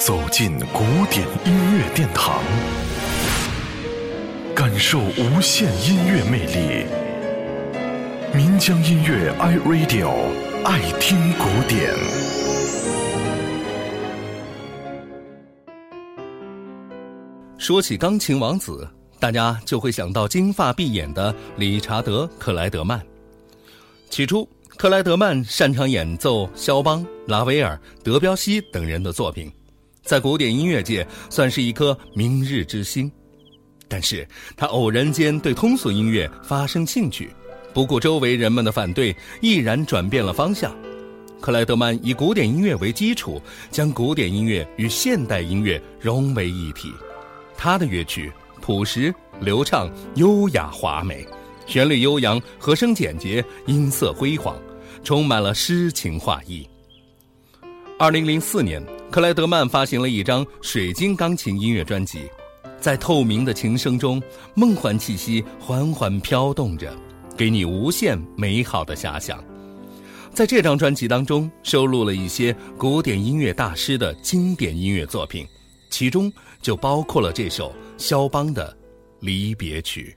走进古典音乐殿堂，感受无限音乐魅力。民江音乐 iRadio 爱听古典。说起钢琴王子，大家就会想到金发碧眼的理查德·克莱德曼。起初，克莱德曼擅长演奏肖邦、拉威尔、德彪西等人的作品。在古典音乐界算是一颗明日之星，但是他偶然间对通俗音乐发生兴趣，不顾周围人们的反对，毅然转变了方向。克莱德曼以古典音乐为基础，将古典音乐与现代音乐融为一体。他的乐曲朴实流畅、优雅华美，旋律悠扬，和声简洁，音色辉煌，充满了诗情画意。二零零四年。克莱德曼发行了一张水晶钢琴音乐专辑，在透明的琴声中，梦幻气息缓缓飘动着，给你无限美好的遐想。在这张专辑当中，收录了一些古典音乐大师的经典音乐作品，其中就包括了这首肖邦的《离别曲》。